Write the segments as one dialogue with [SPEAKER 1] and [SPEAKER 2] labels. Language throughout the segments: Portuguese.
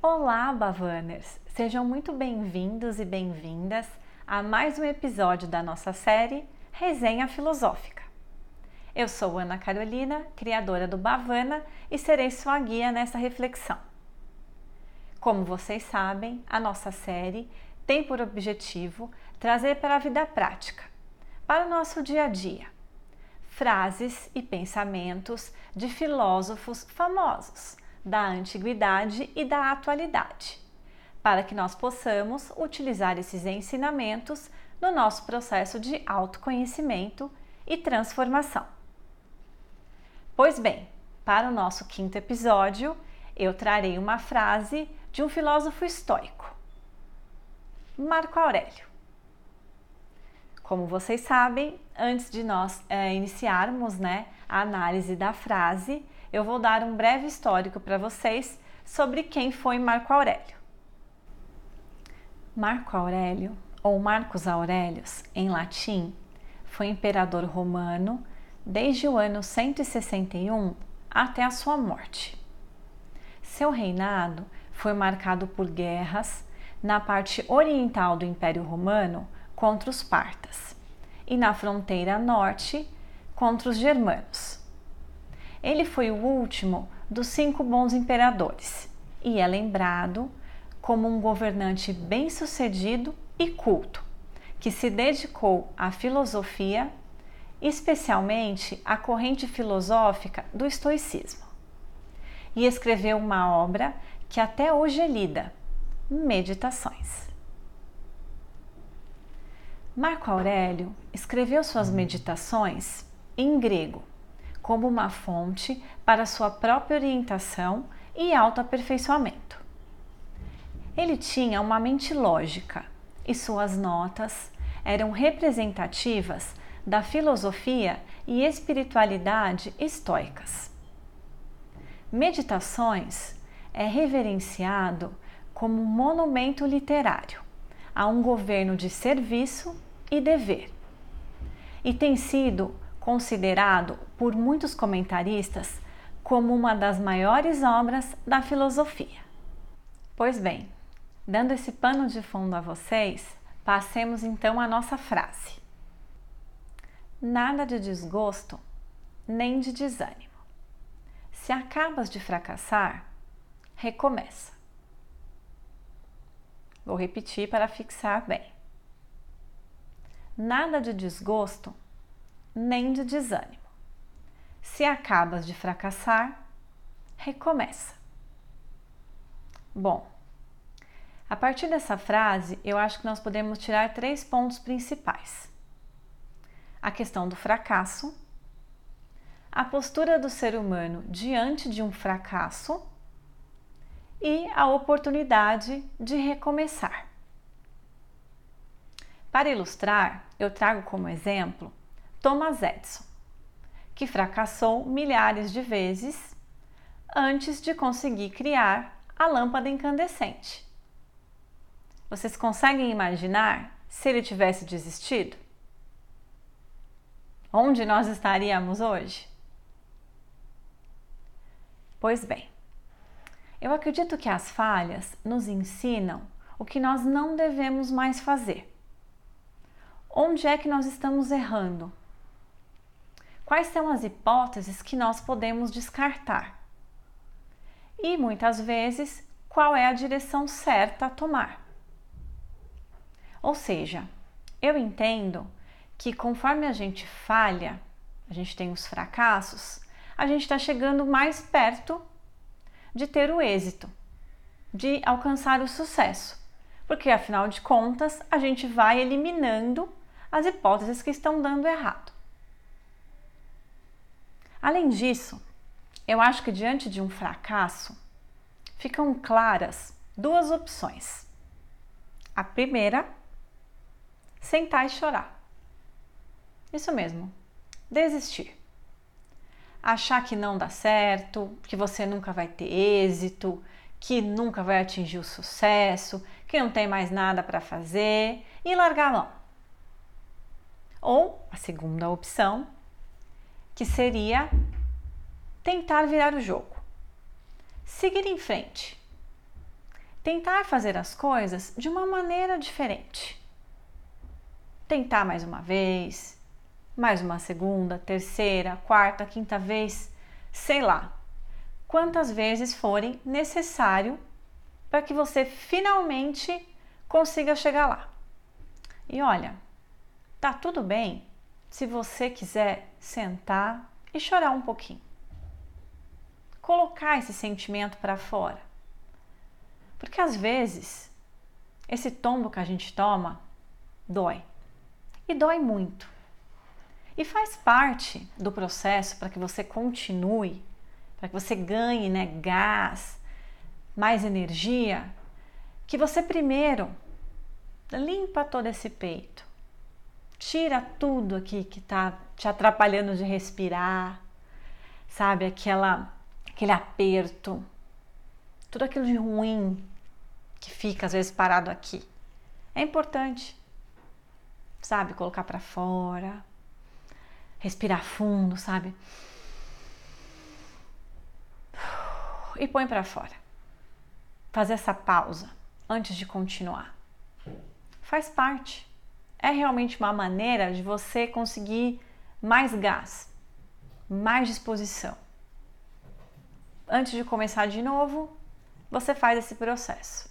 [SPEAKER 1] Olá, Bavaners! Sejam muito bem-vindos e bem-vindas a mais um episódio da nossa série Resenha Filosófica. Eu sou Ana Carolina, criadora do Bavana, e serei sua guia nessa reflexão. Como vocês sabem, a nossa série tem por objetivo trazer para a vida prática, para o nosso dia a dia, frases e pensamentos de filósofos famosos da antiguidade e da atualidade, para que nós possamos utilizar esses ensinamentos no nosso processo de autoconhecimento e transformação. Pois bem, para o nosso quinto episódio, eu trarei uma frase de um filósofo estoico, Marco Aurélio. Como vocês sabem, antes de nós é, iniciarmos né, a análise da frase, eu vou dar um breve histórico para vocês sobre quem foi Marco Aurélio. Marco Aurélio, ou Marcos Aurelius, em latim, foi imperador romano desde o ano 161 até a sua morte. Seu reinado foi marcado por guerras na parte oriental do Império Romano contra os partas e na fronteira norte contra os germanos. Ele foi o último dos cinco bons imperadores e é lembrado como um governante bem-sucedido e culto, que se dedicou à filosofia, especialmente à corrente filosófica do estoicismo. E escreveu uma obra que até hoje é lida, Meditações. Marco Aurélio escreveu suas meditações em grego como uma fonte para sua própria orientação e autoaperfeiçoamento. Ele tinha uma mente lógica e suas notas eram representativas da filosofia e espiritualidade estoicas. Meditações é reverenciado como um monumento literário a um governo de serviço e dever, e tem sido considerado por muitos comentaristas como uma das maiores obras da filosofia. Pois bem, dando esse pano de fundo a vocês, passemos então à nossa frase. Nada de desgosto, nem de desânimo. Se acabas de fracassar, recomeça. Vou repetir para fixar bem. Nada de desgosto, nem de desânimo. Se acabas de fracassar, recomeça. Bom, a partir dessa frase, eu acho que nós podemos tirar três pontos principais: a questão do fracasso, a postura do ser humano diante de um fracasso e a oportunidade de recomeçar. Para ilustrar, eu trago como exemplo Thomas Edison, que fracassou milhares de vezes antes de conseguir criar a lâmpada incandescente. Vocês conseguem imaginar se ele tivesse desistido? Onde nós estaríamos hoje? Pois bem, eu acredito que as falhas nos ensinam o que nós não devemos mais fazer. Onde é que nós estamos errando? Quais são as hipóteses que nós podemos descartar. E muitas vezes, qual é a direção certa a tomar. Ou seja, eu entendo que conforme a gente falha, a gente tem os fracassos, a gente está chegando mais perto de ter o êxito, de alcançar o sucesso, porque afinal de contas a gente vai eliminando as hipóteses que estão dando errado. Além disso, eu acho que diante de um fracasso ficam claras duas opções. A primeira, sentar e chorar. Isso mesmo, desistir. Achar que não dá certo, que você nunca vai ter êxito, que nunca vai atingir o sucesso, que não tem mais nada para fazer e largar a mão. Ou a segunda opção, que seria tentar virar o jogo, seguir em frente, tentar fazer as coisas de uma maneira diferente. Tentar mais uma vez, mais uma segunda, terceira, quarta, quinta vez, sei lá, quantas vezes forem necessário para que você finalmente consiga chegar lá. E olha, tá tudo bem se você quiser sentar e chorar um pouquinho. Colocar esse sentimento para fora. Porque às vezes esse tombo que a gente toma dói. E dói muito. E faz parte do processo para que você continue, para que você ganhe né, gás, mais energia, que você primeiro limpa todo esse peito. Tira tudo aqui que está te atrapalhando de respirar, sabe? Aquela, aquele aperto, tudo aquilo de ruim que fica às vezes parado aqui. É importante, sabe? Colocar para fora, respirar fundo, sabe? E põe para fora. Fazer essa pausa antes de continuar. Faz parte. É realmente uma maneira de você conseguir mais gás, mais disposição. Antes de começar de novo, você faz esse processo.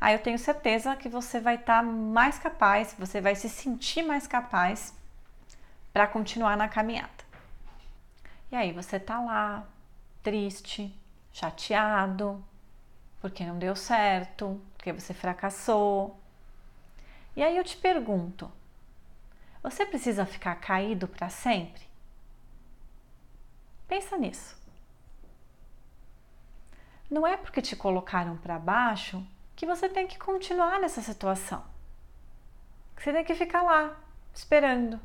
[SPEAKER 1] Aí eu tenho certeza que você vai estar tá mais capaz, você vai se sentir mais capaz para continuar na caminhada. E aí você tá lá, triste, chateado, porque não deu certo, porque você fracassou. E aí eu te pergunto: você precisa ficar caído para sempre? Pensa nisso. Não é porque te colocaram para baixo que você tem que continuar nessa situação. Você tem que ficar lá, esperando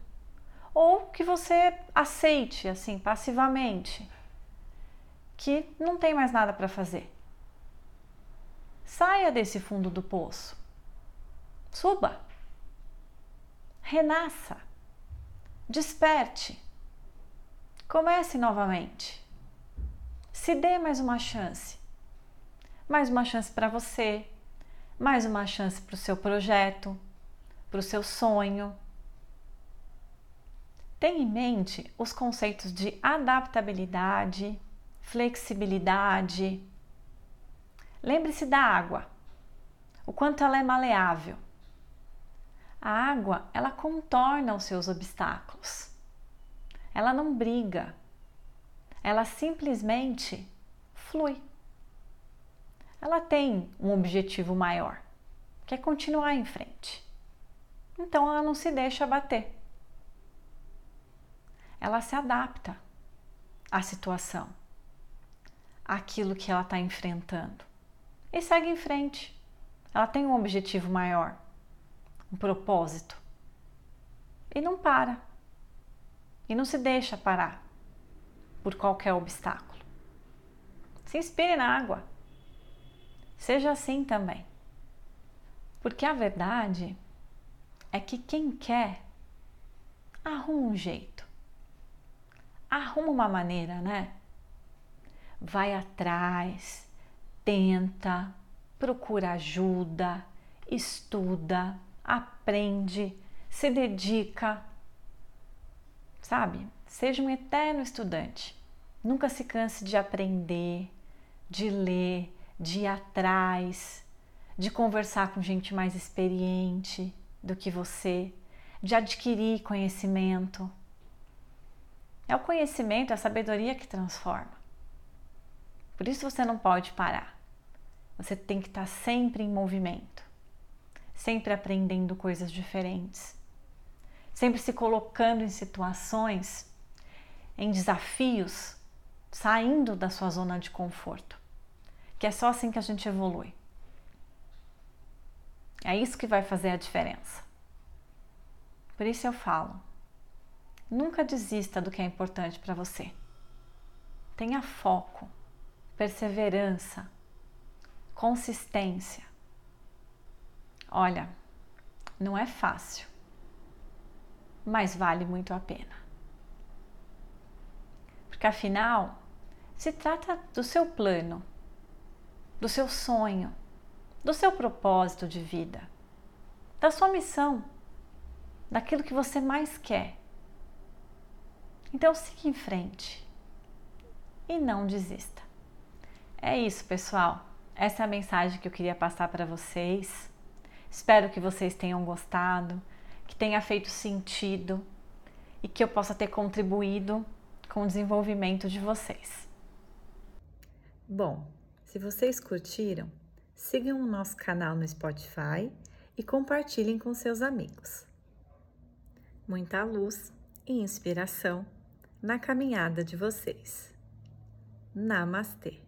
[SPEAKER 1] ou que você aceite assim passivamente que não tem mais nada para fazer. Saia desse fundo do poço. Suba. Renasça. Desperte. Comece novamente. Se dê mais uma chance. Mais uma chance para você, mais uma chance para o seu projeto, para o seu sonho Tenha em mente os conceitos de adaptabilidade, flexibilidade. Lembre-se da água, o quanto ela é maleável. A água, ela contorna os seus obstáculos. Ela não briga. Ela simplesmente flui. Ela tem um objetivo maior, que é continuar em frente. Então ela não se deixa bater ela se adapta à situação, àquilo que ela está enfrentando e segue em frente. Ela tem um objetivo maior, um propósito e não para e não se deixa parar por qualquer obstáculo. Se inspire na água. Seja assim também. Porque a verdade é que quem quer arruma um jeito arruma uma maneira, né? Vai atrás, tenta, procura ajuda, estuda, aprende, se dedica. Sabe? Seja um eterno estudante. Nunca se canse de aprender, de ler, de ir atrás, de conversar com gente mais experiente do que você, de adquirir conhecimento. É o conhecimento, é a sabedoria que transforma. Por isso você não pode parar. Você tem que estar sempre em movimento, sempre aprendendo coisas diferentes, sempre se colocando em situações, em desafios, saindo da sua zona de conforto. Que é só assim que a gente evolui. É isso que vai fazer a diferença. Por isso eu falo, Nunca desista do que é importante para você. Tenha foco, perseverança, consistência. Olha, não é fácil, mas vale muito a pena. Porque afinal, se trata do seu plano, do seu sonho, do seu propósito de vida, da sua missão, daquilo que você mais quer. Então siga em frente e não desista. É isso, pessoal. Essa é a mensagem que eu queria passar para vocês. Espero que vocês tenham gostado, que tenha feito sentido e que eu possa ter contribuído com o desenvolvimento de vocês.
[SPEAKER 2] Bom, se vocês curtiram, sigam o nosso canal no Spotify e compartilhem com seus amigos. Muita luz e inspiração na caminhada de vocês. Namastê!